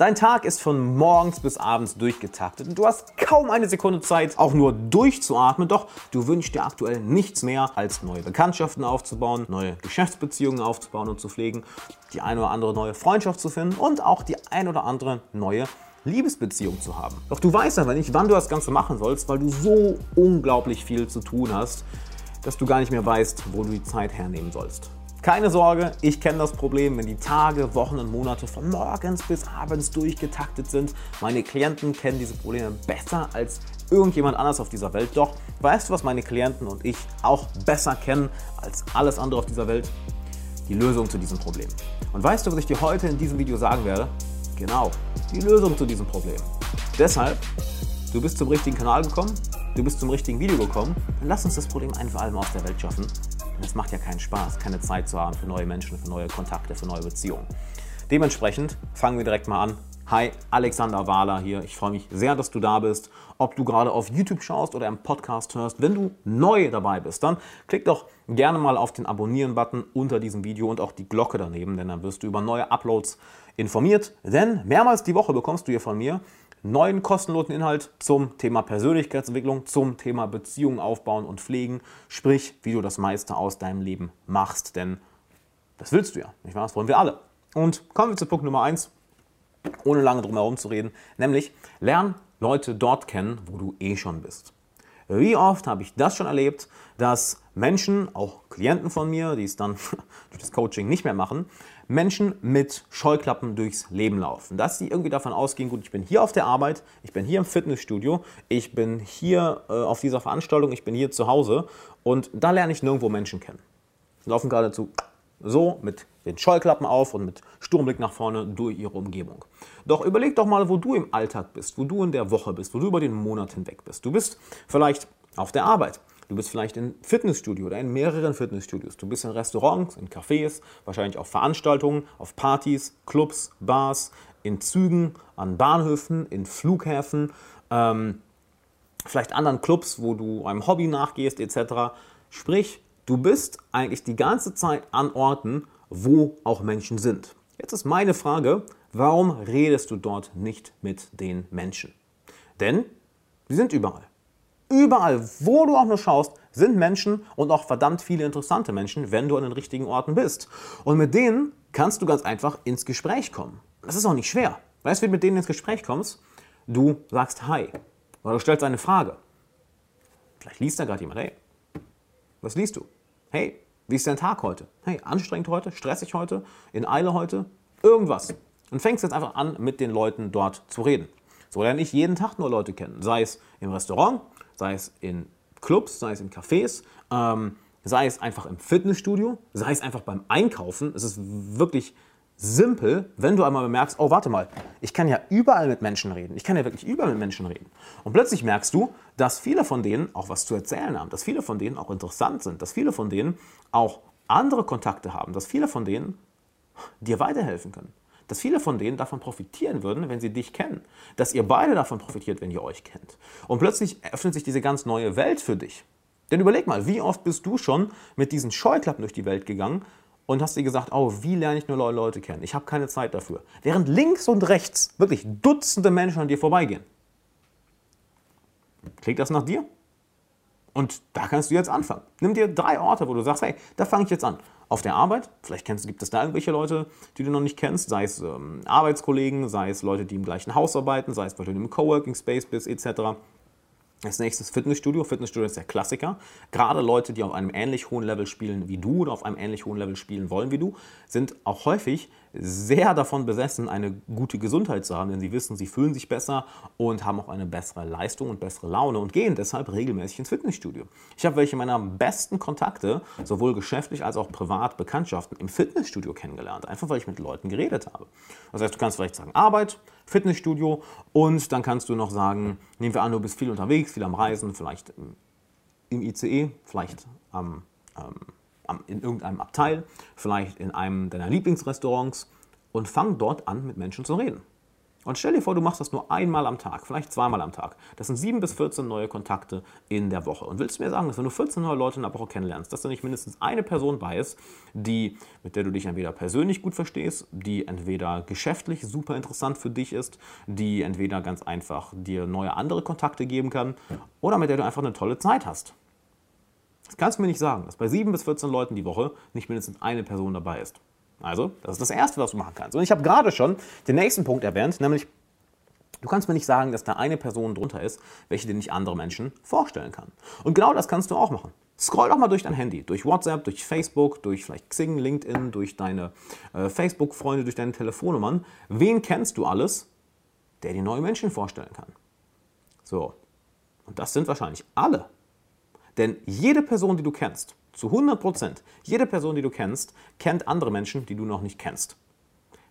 Dein Tag ist von morgens bis abends durchgetaktet und du hast kaum eine Sekunde Zeit, auch nur durchzuatmen. Doch du wünschst dir aktuell nichts mehr, als neue Bekanntschaften aufzubauen, neue Geschäftsbeziehungen aufzubauen und zu pflegen, die eine oder andere neue Freundschaft zu finden und auch die ein oder andere neue Liebesbeziehung zu haben. Doch du weißt aber nicht, wann du das Ganze machen sollst, weil du so unglaublich viel zu tun hast, dass du gar nicht mehr weißt, wo du die Zeit hernehmen sollst. Keine Sorge, ich kenne das Problem, wenn die Tage, Wochen und Monate von morgens bis abends durchgetaktet sind. Meine Klienten kennen diese Probleme besser als irgendjemand anders auf dieser Welt. Doch weißt du, was meine Klienten und ich auch besser kennen als alles andere auf dieser Welt? Die Lösung zu diesem Problem. Und weißt du, was ich dir heute in diesem Video sagen werde? Genau, die Lösung zu diesem Problem. Deshalb, du bist zum richtigen Kanal gekommen, du bist zum richtigen Video gekommen, dann lass uns das Problem ein für allem aus der Welt schaffen und es macht ja keinen Spaß, keine Zeit zu haben für neue Menschen, für neue Kontakte, für neue Beziehungen. Dementsprechend fangen wir direkt mal an. Hi, Alexander Wahler hier. Ich freue mich sehr, dass du da bist. Ob du gerade auf YouTube schaust oder im Podcast hörst, wenn du neu dabei bist, dann klick doch gerne mal auf den Abonnieren-Button unter diesem Video und auch die Glocke daneben, denn dann wirst du über neue Uploads informiert. Denn mehrmals die Woche bekommst du hier von mir neuen kostenlosen Inhalt zum Thema Persönlichkeitsentwicklung, zum Thema Beziehungen aufbauen und pflegen, sprich, wie du das meiste aus deinem Leben machst. Denn das willst du ja, nicht wahr? Das wollen wir alle. Und kommen wir zu Punkt Nummer eins, ohne lange drum herum zu reden, nämlich lern Leute dort kennen, wo du eh schon bist. Wie oft habe ich das schon erlebt, dass Menschen, auch Klienten von mir, die es dann durch das Coaching nicht mehr machen, Menschen mit Scheuklappen durchs Leben laufen. Dass sie irgendwie davon ausgehen, gut, ich bin hier auf der Arbeit, ich bin hier im Fitnessstudio, ich bin hier äh, auf dieser Veranstaltung, ich bin hier zu Hause und da lerne ich nirgendwo Menschen kennen. Sie laufen geradezu so mit den Scheuklappen auf und mit Sturmblick nach vorne durch ihre Umgebung. Doch überleg doch mal, wo du im Alltag bist, wo du in der Woche bist, wo du über den Monat hinweg bist. Du bist vielleicht auf der Arbeit. Du bist vielleicht in Fitnessstudio oder in mehreren Fitnessstudios. Du bist in Restaurants, in Cafés, wahrscheinlich auf Veranstaltungen, auf Partys, Clubs, Bars, in Zügen, an Bahnhöfen, in Flughäfen, ähm, vielleicht anderen Clubs, wo du einem Hobby nachgehst etc. Sprich, du bist eigentlich die ganze Zeit an Orten, wo auch Menschen sind. Jetzt ist meine Frage, warum redest du dort nicht mit den Menschen? Denn sie sind überall. Überall, wo du auch nur schaust, sind Menschen und auch verdammt viele interessante Menschen, wenn du an den richtigen Orten bist. Und mit denen kannst du ganz einfach ins Gespräch kommen. Das ist auch nicht schwer. Weißt du, wie du mit denen ins Gespräch kommst? Du sagst Hi oder du stellst eine Frage. Vielleicht liest da gerade jemand, hey, was liest du? Hey, wie ist dein Tag heute? Hey, anstrengend heute, stressig heute, in Eile heute, irgendwas. Und fängst jetzt einfach an, mit den Leuten dort zu reden. So lerne ich jeden Tag nur Leute kennen. Sei es im Restaurant, sei es in Clubs, sei es in Cafés, ähm, sei es einfach im Fitnessstudio, sei es einfach beim Einkaufen. Es ist wirklich simpel, wenn du einmal bemerkst, oh, warte mal, ich kann ja überall mit Menschen reden. Ich kann ja wirklich überall mit Menschen reden. Und plötzlich merkst du, dass viele von denen auch was zu erzählen haben, dass viele von denen auch interessant sind, dass viele von denen auch andere Kontakte haben, dass viele von denen dir weiterhelfen können dass viele von denen davon profitieren würden, wenn sie dich kennen. Dass ihr beide davon profitiert, wenn ihr euch kennt. Und plötzlich öffnet sich diese ganz neue Welt für dich. Denn überleg mal, wie oft bist du schon mit diesen Scheuklappen durch die Welt gegangen und hast dir gesagt, oh, wie lerne ich nur neue Leute kennen? Ich habe keine Zeit dafür. Während links und rechts wirklich Dutzende Menschen an dir vorbeigehen. Klingt das nach dir? Und da kannst du jetzt anfangen. Nimm dir drei Orte, wo du sagst, hey, da fange ich jetzt an auf der Arbeit. Vielleicht kennst, gibt es da irgendwelche Leute, die du noch nicht kennst, sei es ähm, Arbeitskollegen, sei es Leute, die im gleichen Haus arbeiten, sei es, weil du im Coworking Space bist, etc. Als nächstes Fitnessstudio. Fitnessstudio ist der Klassiker. Gerade Leute, die auf einem ähnlich hohen Level spielen wie du oder auf einem ähnlich hohen Level spielen wollen wie du, sind auch häufig sehr davon besessen, eine gute Gesundheit zu haben, denn sie wissen, sie fühlen sich besser und haben auch eine bessere Leistung und bessere Laune und gehen deshalb regelmäßig ins Fitnessstudio. Ich habe welche meiner besten Kontakte, sowohl geschäftlich als auch privat Bekanntschaften im Fitnessstudio kennengelernt, einfach weil ich mit Leuten geredet habe. Das heißt, du kannst vielleicht sagen Arbeit, Fitnessstudio und dann kannst du noch sagen, nehmen wir an, du bist viel unterwegs, viel am Reisen, vielleicht im ICE, vielleicht am, ähm, in irgendeinem Abteil, vielleicht in einem deiner Lieblingsrestaurants und fang dort an, mit Menschen zu reden. Und stell dir vor, du machst das nur einmal am Tag, vielleicht zweimal am Tag. Das sind 7 bis 14 neue Kontakte in der Woche. Und willst du mir sagen, dass wenn du 14 neue Leute in der Woche kennenlernst, dass da nicht mindestens eine Person bei ist, die, mit der du dich entweder persönlich gut verstehst, die entweder geschäftlich super interessant für dich ist, die entweder ganz einfach dir neue andere Kontakte geben kann oder mit der du einfach eine tolle Zeit hast. Das kannst du mir nicht sagen, dass bei 7 bis 14 Leuten die Woche nicht mindestens eine Person dabei ist. Also, das ist das Erste, was du machen kannst. Und ich habe gerade schon den nächsten Punkt erwähnt, nämlich, du kannst mir nicht sagen, dass da eine Person drunter ist, welche dir nicht andere Menschen vorstellen kann. Und genau das kannst du auch machen. Scroll doch mal durch dein Handy, durch WhatsApp, durch Facebook, durch vielleicht Xing, LinkedIn, durch deine äh, Facebook-Freunde, durch deine Telefonnummern. Wen kennst du alles, der dir neue Menschen vorstellen kann? So. Und das sind wahrscheinlich alle. Denn jede Person, die du kennst, zu 100 Prozent. Jede Person, die du kennst, kennt andere Menschen, die du noch nicht kennst.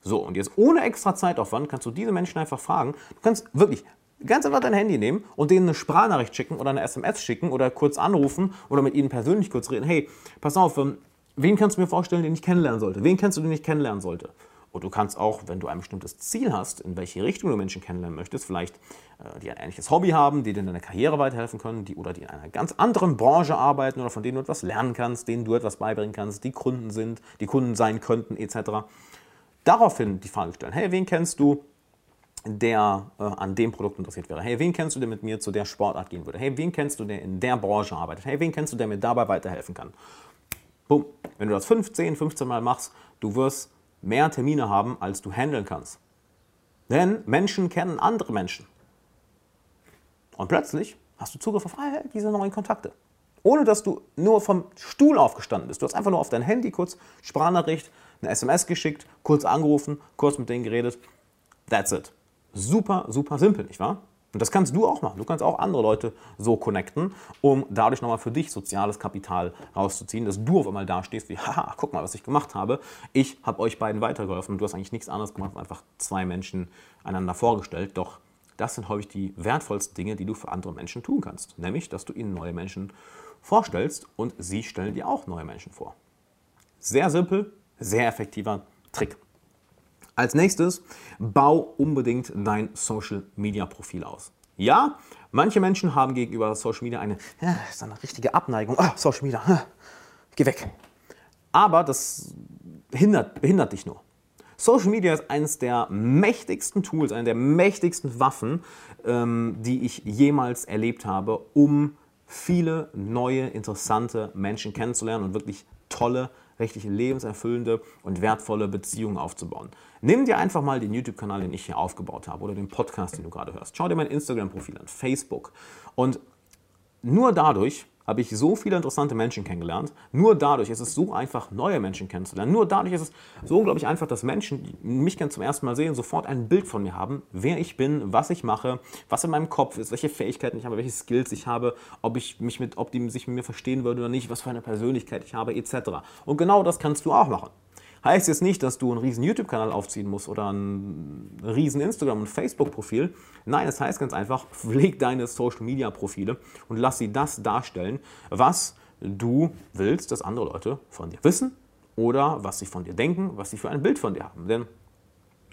So, und jetzt ohne extra Zeitaufwand kannst du diese Menschen einfach fragen. Du kannst wirklich ganz einfach dein Handy nehmen und denen eine Sprachnachricht schicken oder eine SMS schicken oder kurz anrufen oder mit ihnen persönlich kurz reden. Hey, pass auf, ähm, wen kannst du mir vorstellen, den ich kennenlernen sollte? Wen kennst du, den ich kennenlernen sollte? Und du kannst auch, wenn du ein bestimmtes Ziel hast, in welche Richtung du Menschen kennenlernen möchtest, vielleicht äh, die ein ähnliches Hobby haben, die dir in deiner Karriere weiterhelfen können, die oder die in einer ganz anderen Branche arbeiten oder von denen du etwas lernen kannst, denen du etwas beibringen kannst, die Kunden sind, die Kunden sein könnten, etc. Daraufhin die Frage stellen, hey, wen kennst du, der äh, an dem Produkt interessiert wäre? Hey, wen kennst du, der mit mir zu der Sportart gehen würde? Hey, wen kennst du, der in der Branche arbeitet? Hey, wen kennst du, der mir dabei weiterhelfen kann? Bumm. Wenn du das 15, 15 Mal machst, du wirst mehr Termine haben, als du handeln kannst. Denn Menschen kennen andere Menschen. Und plötzlich hast du Zugriff auf all diese neuen Kontakte. Ohne dass du nur vom Stuhl aufgestanden bist. Du hast einfach nur auf dein Handy kurz Sprachnachricht, eine SMS geschickt, kurz angerufen, kurz mit denen geredet. That's it. Super, super simpel, nicht wahr? Und das kannst du auch machen. Du kannst auch andere Leute so connecten, um dadurch nochmal für dich soziales Kapital rauszuziehen, dass du auf einmal da stehst wie, haha, guck mal, was ich gemacht habe. Ich habe euch beiden weitergeholfen und du hast eigentlich nichts anderes gemacht, einfach zwei Menschen einander vorgestellt. Doch das sind häufig die wertvollsten Dinge, die du für andere Menschen tun kannst. Nämlich, dass du ihnen neue Menschen vorstellst und sie stellen dir auch neue Menschen vor. Sehr simpel, sehr effektiver Trick. Als nächstes, bau unbedingt dein Social Media Profil aus. Ja, manche Menschen haben gegenüber Social Media eine, ja, ist eine richtige Abneigung. Oh, Social Media, geh weg. Aber das hindert, behindert dich nur. Social Media ist eines der mächtigsten Tools, eine der mächtigsten Waffen, ähm, die ich jemals erlebt habe, um viele neue, interessante Menschen kennenzulernen und wirklich tolle richtig lebenserfüllende und wertvolle Beziehungen aufzubauen. Nimm dir einfach mal den YouTube-Kanal, den ich hier aufgebaut habe oder den Podcast, den du gerade hörst. Schau dir mein Instagram-Profil an, Facebook. Und nur dadurch habe ich so viele interessante Menschen kennengelernt. Nur dadurch ist es so einfach, neue Menschen kennenzulernen. Nur dadurch ist es so unglaublich einfach, dass Menschen, die mich zum ersten Mal sehen, sofort ein Bild von mir haben, wer ich bin, was ich mache, was in meinem Kopf ist, welche Fähigkeiten ich habe, welche Skills ich habe, ob ich mich mit, ob die sich mit mir verstehen würden oder nicht, was für eine Persönlichkeit ich habe, etc. Und genau das kannst du auch machen. Heißt jetzt nicht, dass du einen riesen YouTube-Kanal aufziehen musst oder ein riesen Instagram- und Facebook-Profil. Nein, es das heißt ganz einfach, pfleg deine Social-Media-Profile und lass sie das darstellen, was du willst, dass andere Leute von dir wissen oder was sie von dir denken, was sie für ein Bild von dir haben. Denn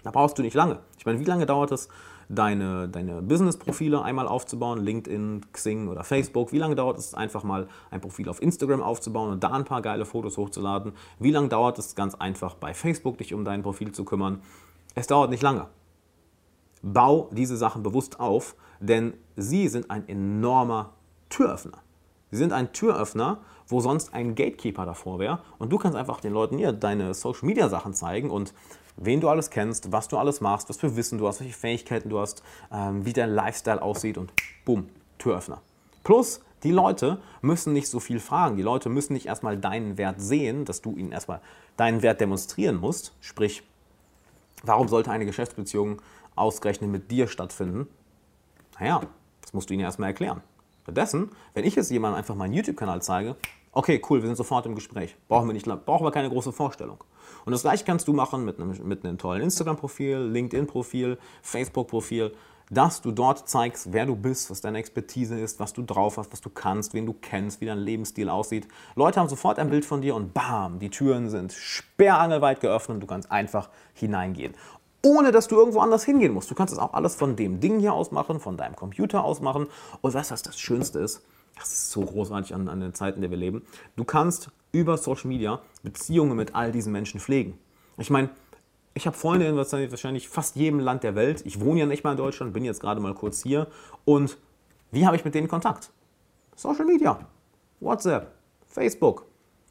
da brauchst du nicht lange. Ich meine, wie lange dauert es, deine, deine Business-Profile einmal aufzubauen, LinkedIn, Xing oder Facebook. Wie lange dauert es einfach mal ein Profil auf Instagram aufzubauen und da ein paar geile Fotos hochzuladen? Wie lange dauert es ganz einfach bei Facebook dich um dein Profil zu kümmern? Es dauert nicht lange. Bau diese Sachen bewusst auf, denn sie sind ein enormer Türöffner. Sie sind ein Türöffner, wo sonst ein Gatekeeper davor wäre. Und du kannst einfach den Leuten hier deine Social Media Sachen zeigen und wen du alles kennst, was du alles machst, was für Wissen du hast, welche Fähigkeiten du hast, ähm, wie dein Lifestyle aussieht und bumm, Türöffner. Plus, die Leute müssen nicht so viel fragen. Die Leute müssen nicht erstmal deinen Wert sehen, dass du ihnen erstmal deinen Wert demonstrieren musst. Sprich, warum sollte eine Geschäftsbeziehung ausgerechnet mit dir stattfinden? Naja, das musst du ihnen erstmal erklären. Stattdessen, wenn ich jetzt jemandem einfach meinen YouTube-Kanal zeige, okay, cool, wir sind sofort im Gespräch. Brauchen wir, nicht, brauchen wir keine große Vorstellung. Und das gleiche kannst du machen mit einem, mit einem tollen Instagram-Profil, LinkedIn-Profil, Facebook-Profil, dass du dort zeigst, wer du bist, was deine Expertise ist, was du drauf hast, was du kannst, wen du kennst, wie dein Lebensstil aussieht. Leute haben sofort ein Bild von dir und bam, die Türen sind sperrangelweit geöffnet und du kannst einfach hineingehen. ohne dass du irgendwo anders hingehen musst. Du kannst es auch alles von dem Ding hier aus machen, von deinem Computer aus machen. Und weißt du, was das Schönste ist? Das ist so großartig an, an den Zeiten, in denen wir leben. Du kannst über Social Media Beziehungen mit all diesen Menschen pflegen. Ich meine, ich habe Freunde in wahrscheinlich fast jedem Land der Welt. Ich wohne ja nicht mal in Deutschland, bin jetzt gerade mal kurz hier. Und wie habe ich mit denen Kontakt? Social Media, WhatsApp, Facebook.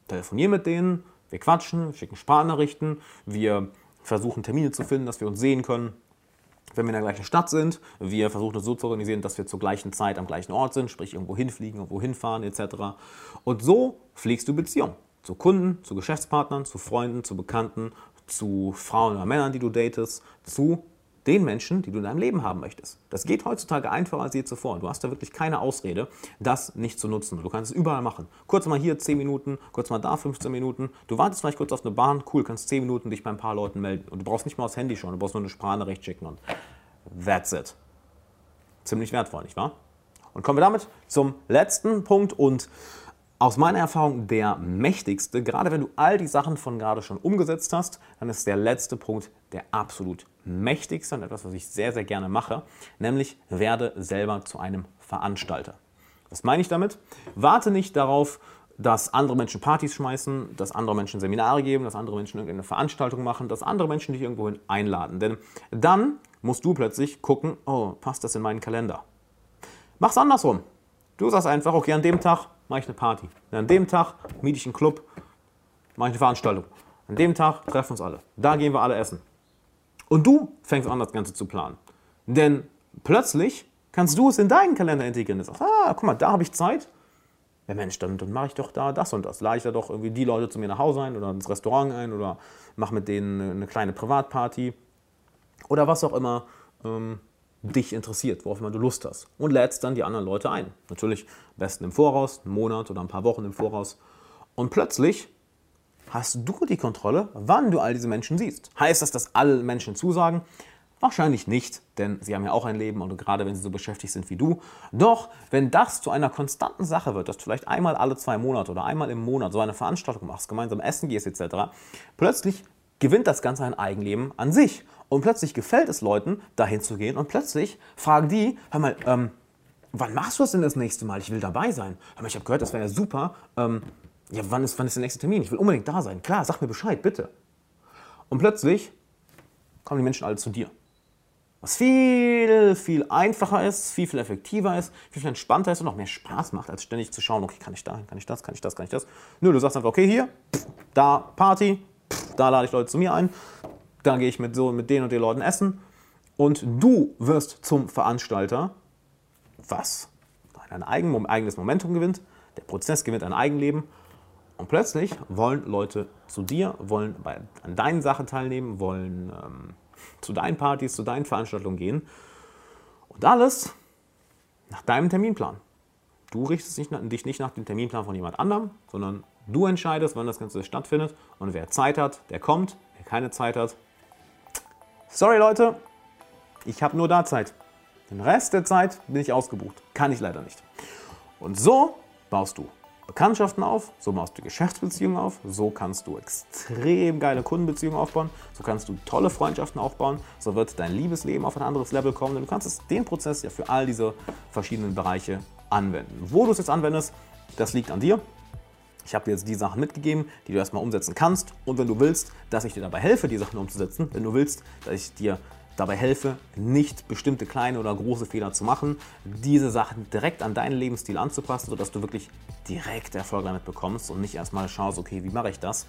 Telefoniere mit denen, wir quatschen, schicken Sprachnachrichten, wir versuchen Termine zu finden, dass wir uns sehen können. Wenn wir in der gleichen Stadt sind, wir versuchen es so zu organisieren, dass wir zur gleichen Zeit am gleichen Ort sind, sprich irgendwo hinfliegen, irgendwo hinfahren etc. Und so pflegst du Beziehungen zu Kunden, zu Geschäftspartnern, zu Freunden, zu Bekannten, zu Frauen oder Männern, die du datest, zu den Menschen, die du in deinem Leben haben möchtest. Das geht heutzutage einfacher als je zuvor. Du hast da wirklich keine Ausrede, das nicht zu nutzen. Du kannst es überall machen. Kurz mal hier 10 Minuten, kurz mal da 15 Minuten. Du wartest vielleicht kurz auf eine Bahn, cool, kannst 10 Minuten dich bei ein paar Leuten melden. Und du brauchst nicht mal aufs Handy schauen, du brauchst nur eine Sprachnachricht schicken und that's it. Ziemlich wertvoll, nicht wahr? Und kommen wir damit zum letzten Punkt und aus meiner Erfahrung der mächtigste. Gerade wenn du all die Sachen von gerade schon umgesetzt hast, dann ist der letzte Punkt der absolut mächtigste und etwas, was ich sehr, sehr gerne mache, nämlich werde selber zu einem Veranstalter. Was meine ich damit? Warte nicht darauf, dass andere Menschen Partys schmeißen, dass andere Menschen Seminare geben, dass andere Menschen irgendeine Veranstaltung machen, dass andere Menschen dich irgendwohin einladen. Denn dann musst du plötzlich gucken, oh, passt das in meinen Kalender? Mach's andersrum. Du sagst einfach, okay, an dem Tag mache ich eine Party. an dem Tag miete ich einen Club, mache ich eine Veranstaltung. An dem Tag treffen uns alle. Da gehen wir alle essen. Und du fängst an, das Ganze zu planen. Denn plötzlich kannst du es in deinen Kalender integrieren. Du sagst, ah, guck mal, da habe ich Zeit. Ja Mensch, dann, dann mache ich doch da das und das. Lade ich da doch irgendwie die Leute zu mir nach Hause ein oder ins Restaurant ein oder mache mit denen eine kleine Privatparty oder was auch immer ähm, dich interessiert, worauf immer du Lust hast. Und lädst dann die anderen Leute ein. Natürlich am besten im Voraus, einen Monat oder ein paar Wochen im Voraus. Und plötzlich hast du die Kontrolle, wann du all diese Menschen siehst. Heißt das, dass alle Menschen zusagen? Wahrscheinlich nicht, denn sie haben ja auch ein Leben und gerade wenn sie so beschäftigt sind wie du. Doch wenn das zu einer konstanten Sache wird, dass du vielleicht einmal alle zwei Monate oder einmal im Monat so eine Veranstaltung machst, gemeinsam essen gehst etc., plötzlich gewinnt das Ganze ein Eigenleben an sich. Und plötzlich gefällt es Leuten, dahin zu gehen und plötzlich fragen die, hör mal, ähm, wann machst du das denn das nächste Mal? Ich will dabei sein. Hör mal, ich habe gehört, das wäre ja super. Ähm, ja, wann ist, wann ist der nächste Termin? Ich will unbedingt da sein. Klar, sag mir Bescheid, bitte. Und plötzlich kommen die Menschen alle zu dir. Was viel, viel einfacher ist, viel, viel effektiver ist, viel, viel entspannter ist und auch mehr Spaß macht, als ständig zu schauen, okay, kann ich da, kann ich das, kann ich das, kann ich das. Nö, du sagst einfach, okay, hier, da Party, da lade ich Leute zu mir ein, da gehe ich mit, so, mit den und den Leuten essen. Und du wirst zum Veranstalter, was ein eigenes Momentum gewinnt, der Prozess gewinnt ein Eigenleben. Und plötzlich wollen Leute zu dir, wollen bei, an deinen Sachen teilnehmen, wollen ähm, zu deinen Partys, zu deinen Veranstaltungen gehen. Und alles nach deinem Terminplan. Du richtest dich, dich nicht nach dem Terminplan von jemand anderem, sondern du entscheidest, wann das Ganze stattfindet. Und wer Zeit hat, der kommt, wer keine Zeit hat, Sorry Leute, ich habe nur da Zeit. Den Rest der Zeit bin ich ausgebucht. Kann ich leider nicht. Und so baust du Bekanntschaften auf, so baust du Geschäftsbeziehungen auf, so kannst du extrem geile Kundenbeziehungen aufbauen, so kannst du tolle Freundschaften aufbauen, so wird dein Liebesleben auf ein anderes Level kommen, denn du kannst den Prozess ja für all diese verschiedenen Bereiche anwenden. Wo du es jetzt anwendest, das liegt an dir. Ich habe dir jetzt die Sachen mitgegeben, die du erstmal umsetzen kannst. Und wenn du willst, dass ich dir dabei helfe, die Sachen umzusetzen, wenn du willst, dass ich dir dabei helfe, nicht bestimmte kleine oder große Fehler zu machen, diese Sachen direkt an deinen Lebensstil anzupassen, sodass du wirklich direkt Erfolg damit bekommst und nicht erstmal schaust, okay, wie mache ich das?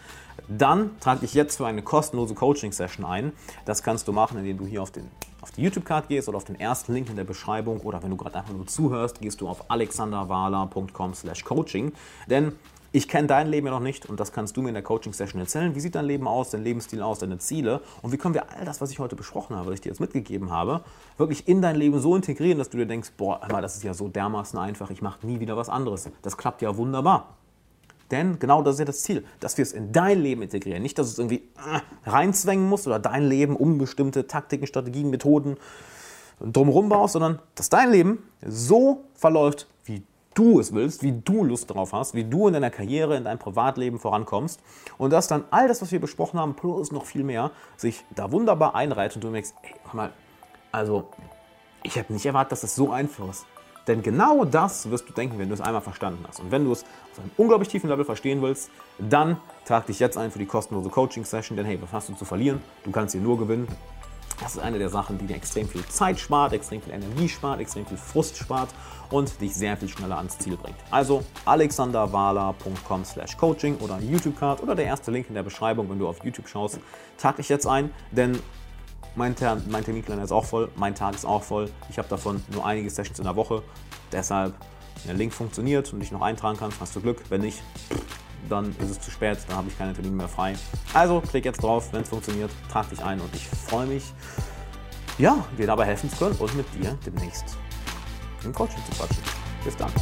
Dann trage dich jetzt für eine kostenlose Coaching-Session ein. Das kannst du machen, indem du hier auf, den, auf die YouTube-Card gehst oder auf den ersten Link in der Beschreibung oder wenn du gerade einfach nur zuhörst, gehst du auf alexanderwala.com slash coaching. Denn ich kenne dein Leben ja noch nicht und das kannst du mir in der Coaching-Session erzählen. Wie sieht dein Leben aus, dein Lebensstil aus, deine Ziele und wie können wir all das, was ich heute besprochen habe, was ich dir jetzt mitgegeben habe, wirklich in dein Leben so integrieren, dass du dir denkst, boah, das ist ja so dermaßen einfach, ich mache nie wieder was anderes. Das klappt ja wunderbar. Denn genau das ist ja das Ziel, dass wir es in dein Leben integrieren. Nicht, dass es irgendwie äh, reinzwängen muss oder dein Leben um bestimmte Taktiken, Strategien, Methoden drumherum baust, sondern dass dein Leben so verläuft, du es willst, wie du Lust darauf hast, wie du in deiner Karriere, in deinem Privatleben vorankommst und dass dann all das, was wir besprochen haben, plus noch viel mehr, sich da wunderbar einreiht und du merkst, ey, mach mal, also ich habe nicht erwartet, dass das so einfach ist. Denn genau das wirst du denken, wenn du es einmal verstanden hast. Und wenn du es auf einem unglaublich tiefen Level verstehen willst, dann trag dich jetzt ein für die kostenlose Coaching-Session. Denn hey, was hast du zu verlieren? Du kannst hier nur gewinnen. Das ist eine der Sachen, die dir extrem viel Zeit spart, extrem viel Energie spart, extrem viel Frust spart und dich sehr viel schneller ans Ziel bringt. Also alexanderwala.com slash coaching oder YouTube-Card oder der erste Link in der Beschreibung, wenn du auf YouTube schaust. Trag dich jetzt ein, denn mein, Ter mein Terminkalender ist auch voll, mein Tag ist auch voll. Ich habe davon nur einige Sessions in der Woche. Deshalb, wenn der Link funktioniert und dich noch eintragen kannst, hast du Glück. Wenn nicht, dann ist es zu spät, dann habe ich keine Termine mehr frei. Also klick jetzt drauf, wenn es funktioniert, trag dich ein und ich freue mich, ja, dir dabei helfen zu können und mit dir demnächst im Coaching zu quatschen. Bis dann.